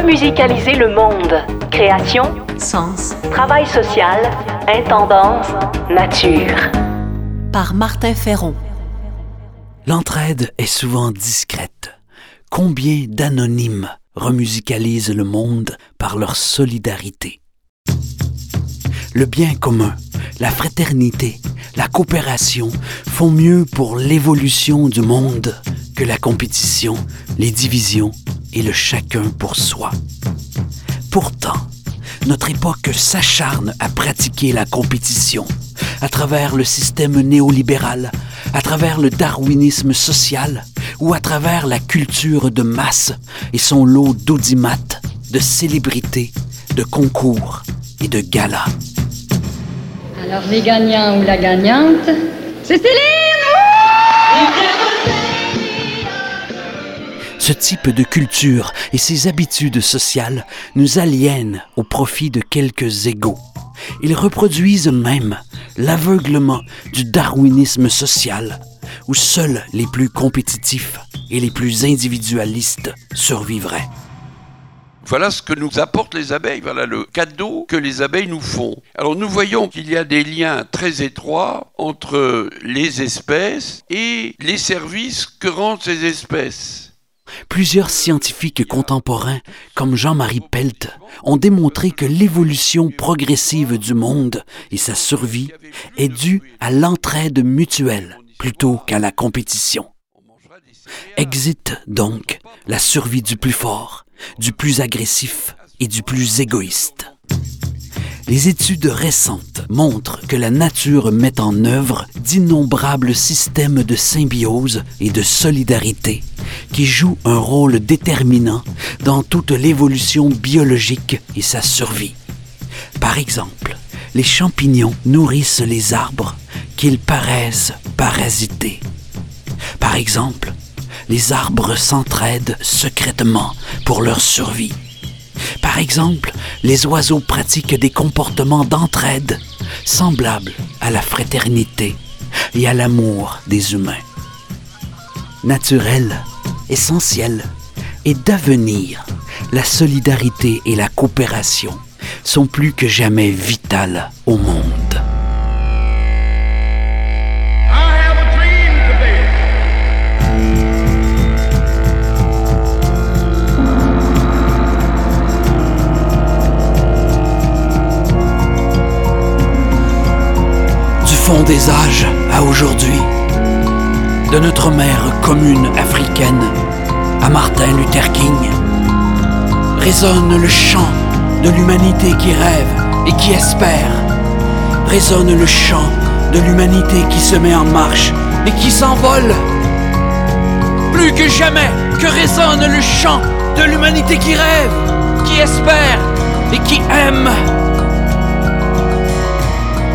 Remusicaliser le monde. Création, Sens. travail social, intendance, nature. Par Martin Ferron. L'entraide est souvent discrète. Combien d'anonymes remusicalisent le monde par leur solidarité? Le bien commun, la fraternité, la coopération font mieux pour l'évolution du monde que la compétition, les divisions et le chacun pour soi. Pourtant, notre époque s'acharne à pratiquer la compétition à travers le système néolibéral, à travers le darwinisme social ou à travers la culture de masse et son lot d'audimates, de célébrités, de concours et de galas. Alors les gagnants ou la gagnante, c'est Céline Ce type de culture et ces habitudes sociales nous aliènent au profit de quelques égaux. Ils reproduisent même l'aveuglement du darwinisme social, où seuls les plus compétitifs et les plus individualistes survivraient. Voilà ce que nous apportent les abeilles, voilà le cadeau que les abeilles nous font. Alors nous voyons qu'il y a des liens très étroits entre les espèces et les services que rendent ces espèces. Plusieurs scientifiques contemporains, comme Jean-Marie Pelt, ont démontré que l'évolution progressive du monde et sa survie est due à l'entraide mutuelle plutôt qu'à la compétition. Exit donc la survie du plus fort, du plus agressif et du plus égoïste. Les études récentes montrent que la nature met en œuvre d'innombrables systèmes de symbiose et de solidarité qui jouent un rôle déterminant dans toute l'évolution biologique et sa survie. Par exemple, les champignons nourrissent les arbres qu'ils paraissent parasiter. Par exemple, les arbres s'entraident secrètement pour leur survie. Par exemple, les oiseaux pratiquent des comportements d'entraide semblables à la fraternité et à l'amour des humains. Naturel, essentiel et d'avenir, la solidarité et la coopération sont plus que jamais vitales au monde. Des âges à aujourd'hui, de notre mère commune africaine à Martin Luther King, résonne le chant de l'humanité qui rêve et qui espère. Résonne le chant de l'humanité qui se met en marche et qui s'envole. Plus que jamais que résonne le chant de l'humanité qui rêve, qui espère et qui aime.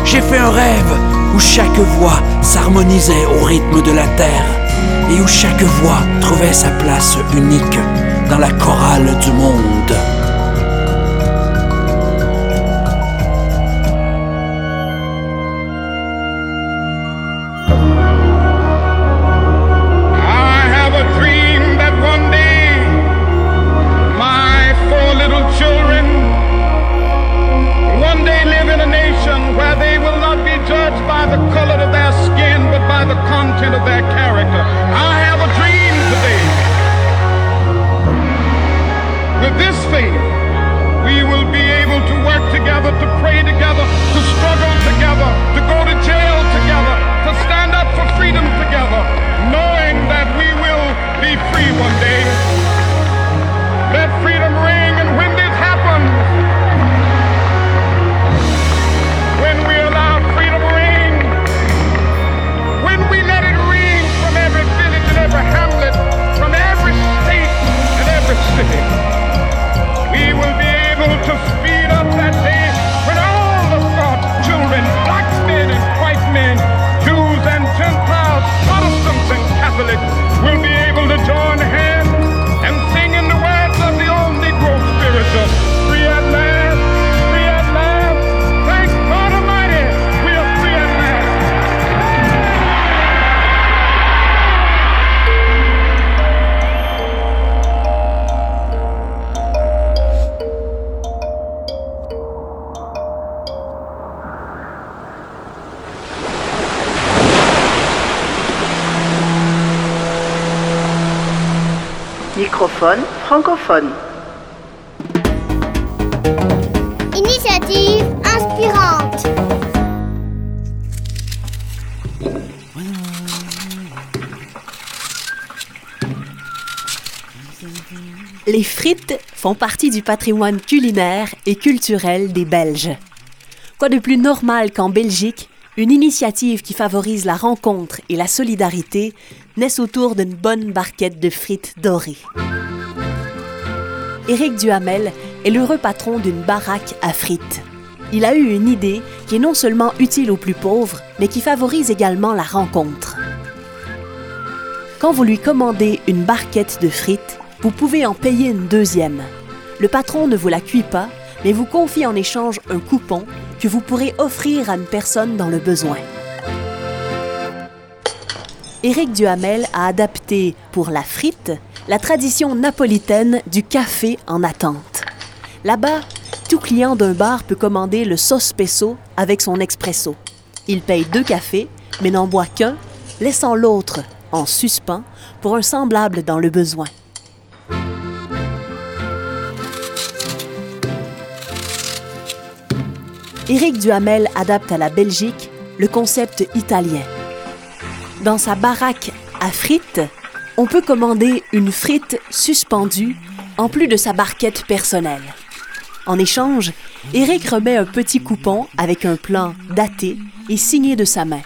J'ai fait un rêve où chaque voix s'harmonisait au rythme de la terre et où chaque voix trouvait sa place unique dans la chorale du monde. Microphone francophone. Initiative inspirante. Les frites font partie du patrimoine culinaire et culturel des Belges. Quoi de plus normal qu'en Belgique, une initiative qui favorise la rencontre et la solidarité naisse autour d'une bonne barquette de frites dorées. Éric Duhamel est l'heureux patron d'une baraque à frites. Il a eu une idée qui est non seulement utile aux plus pauvres, mais qui favorise également la rencontre. Quand vous lui commandez une barquette de frites, vous pouvez en payer une deuxième. Le patron ne vous la cuit pas, mais vous confie en échange un coupon que vous pourrez offrir à une personne dans le besoin. Éric Duhamel a adapté pour la frite la tradition napolitaine du café en attente. Là-bas, tout client d'un bar peut commander le sospeso avec son expresso. Il paye deux cafés, mais n'en boit qu'un, laissant l'autre en suspens pour un semblable dans le besoin. Éric Duhamel adapte à la Belgique le concept italien. Dans sa baraque à frites, on peut commander une frite suspendue en plus de sa barquette personnelle. En échange, Éric remet un petit coupon avec un plan daté et signé de sa main.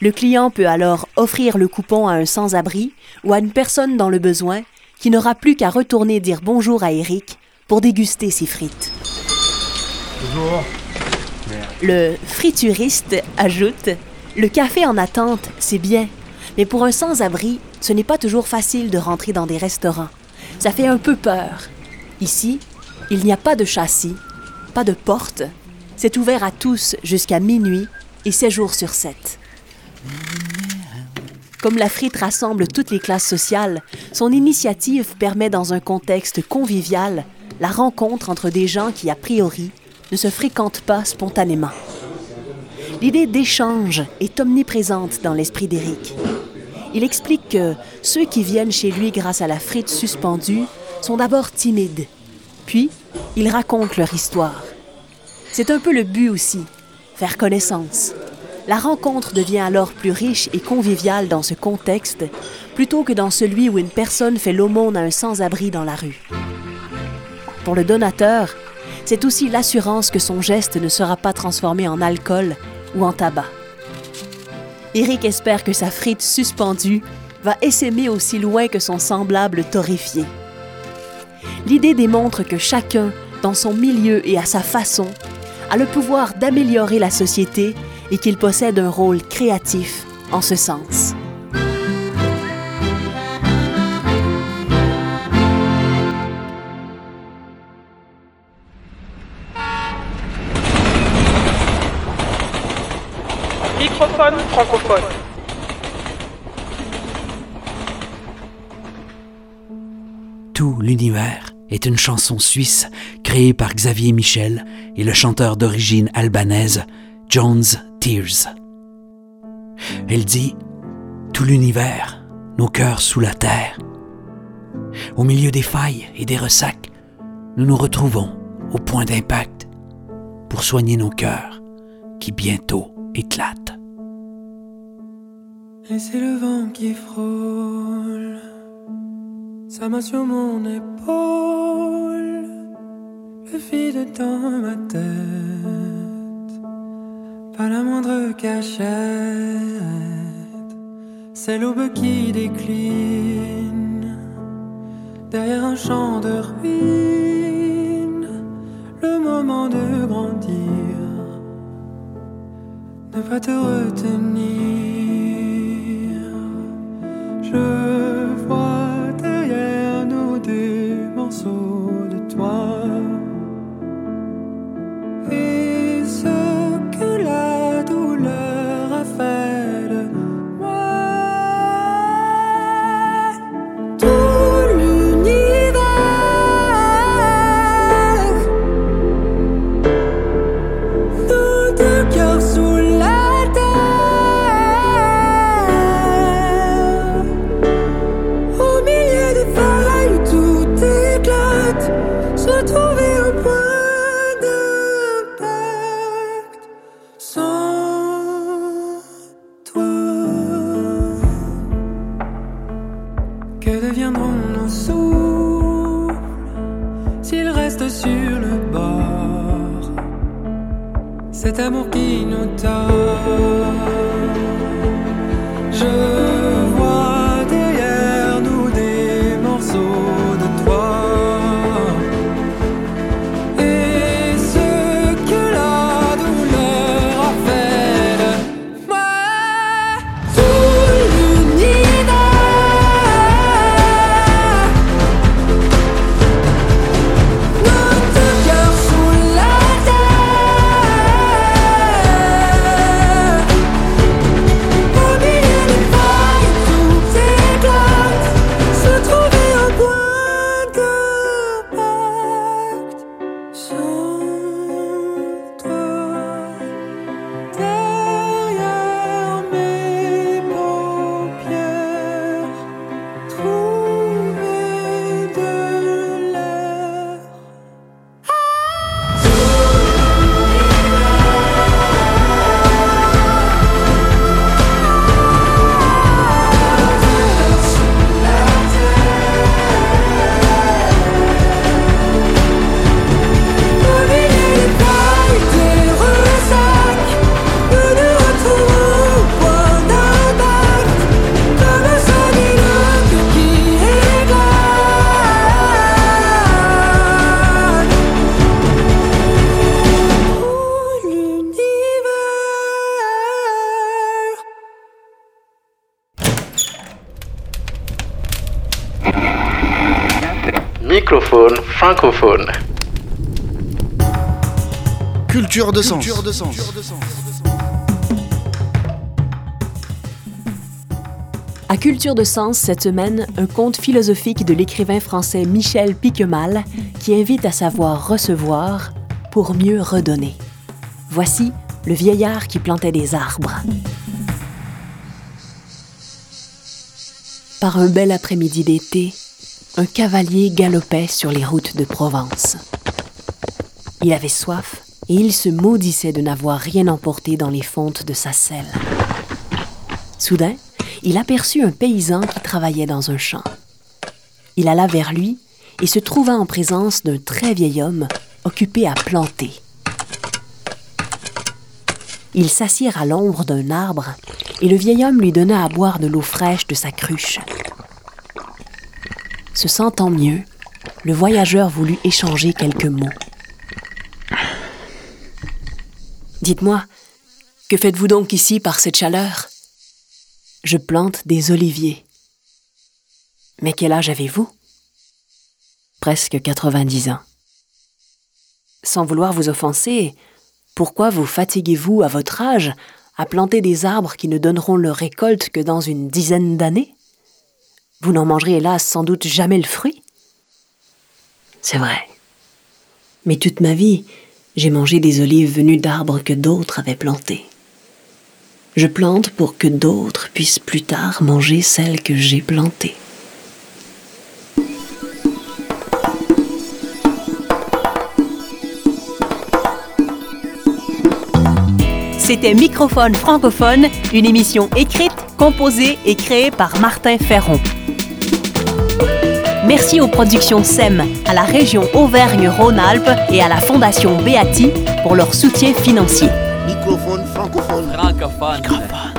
Le client peut alors offrir le coupon à un sans-abri ou à une personne dans le besoin qui n'aura plus qu'à retourner dire bonjour à Éric pour déguster ses frites. Bonjour. Le frituriste ajoute Le café en attente, c'est bien, mais pour un sans-abri, ce n'est pas toujours facile de rentrer dans des restaurants. Ça fait un peu peur. Ici, il n'y a pas de châssis, pas de porte. C'est ouvert à tous jusqu'à minuit et 7 jours sur 7. Comme la frite rassemble toutes les classes sociales, son initiative permet dans un contexte convivial la rencontre entre des gens qui, a priori, ne se fréquentent pas spontanément. L'idée d'échange est omniprésente dans l'esprit d'Éric. Il explique que ceux qui viennent chez lui grâce à la frite suspendue sont d'abord timides, puis ils racontent leur histoire. C'est un peu le but aussi, faire connaissance. La rencontre devient alors plus riche et conviviale dans ce contexte plutôt que dans celui où une personne fait l'aumône à un sans-abri dans la rue. Pour le donateur, c'est aussi l'assurance que son geste ne sera pas transformé en alcool ou en tabac. Eric espère que sa frite suspendue va essaimer aussi loin que son semblable torréfié. L'idée démontre que chacun, dans son milieu et à sa façon, a le pouvoir d'améliorer la société et qu'il possède un rôle créatif en ce sens. Tout l'univers est une chanson suisse créée par Xavier Michel et le chanteur d'origine albanaise Jones Tears. Elle dit Tout l'univers, nos cœurs sous la terre. Au milieu des failles et des ressacs, nous nous retrouvons au point d'impact pour soigner nos cœurs qui bientôt éclatent. Et c'est le vent qui frôle sa main sur mon épaule, le vide dans ma tête, pas la moindre cachette, c'est l'aube qui décline derrière un champ de ruines, le moment de grandir, ne pas te retenir. Je Microphone francophone. Culture de sens. À Culture de Sens cette semaine, un conte philosophique de l'écrivain français Michel Piquemal qui invite à savoir recevoir pour mieux redonner. Voici le vieillard qui plantait des arbres. Par un bel après-midi d'été, un cavalier galopait sur les routes de Provence. Il avait soif et il se maudissait de n'avoir rien emporté dans les fontes de sa selle. Soudain, il aperçut un paysan qui travaillait dans un champ. Il alla vers lui et se trouva en présence d'un très vieil homme occupé à planter. Ils s'assirent à l'ombre d'un arbre et le vieil homme lui donna à boire de l'eau fraîche de sa cruche. Se sentant mieux, le voyageur voulut échanger quelques mots. Dites-moi, que faites-vous donc ici par cette chaleur? Je plante des oliviers. Mais quel âge avez-vous? Presque 90 ans. Sans vouloir vous offenser, pourquoi vous fatiguez-vous à votre âge à planter des arbres qui ne donneront leur récolte que dans une dizaine d'années? Vous n'en mangerez hélas sans doute jamais le fruit C'est vrai. Mais toute ma vie, j'ai mangé des olives venues d'arbres que d'autres avaient plantés. Je plante pour que d'autres puissent plus tard manger celles que j'ai plantées. C'était Microphone francophone, une émission écrite, composée et créée par Martin Ferron. Merci aux productions SEM, à la région Auvergne-Rhône-Alpes et à la Fondation Beati pour leur soutien financier. Microphone francophone. Francophone.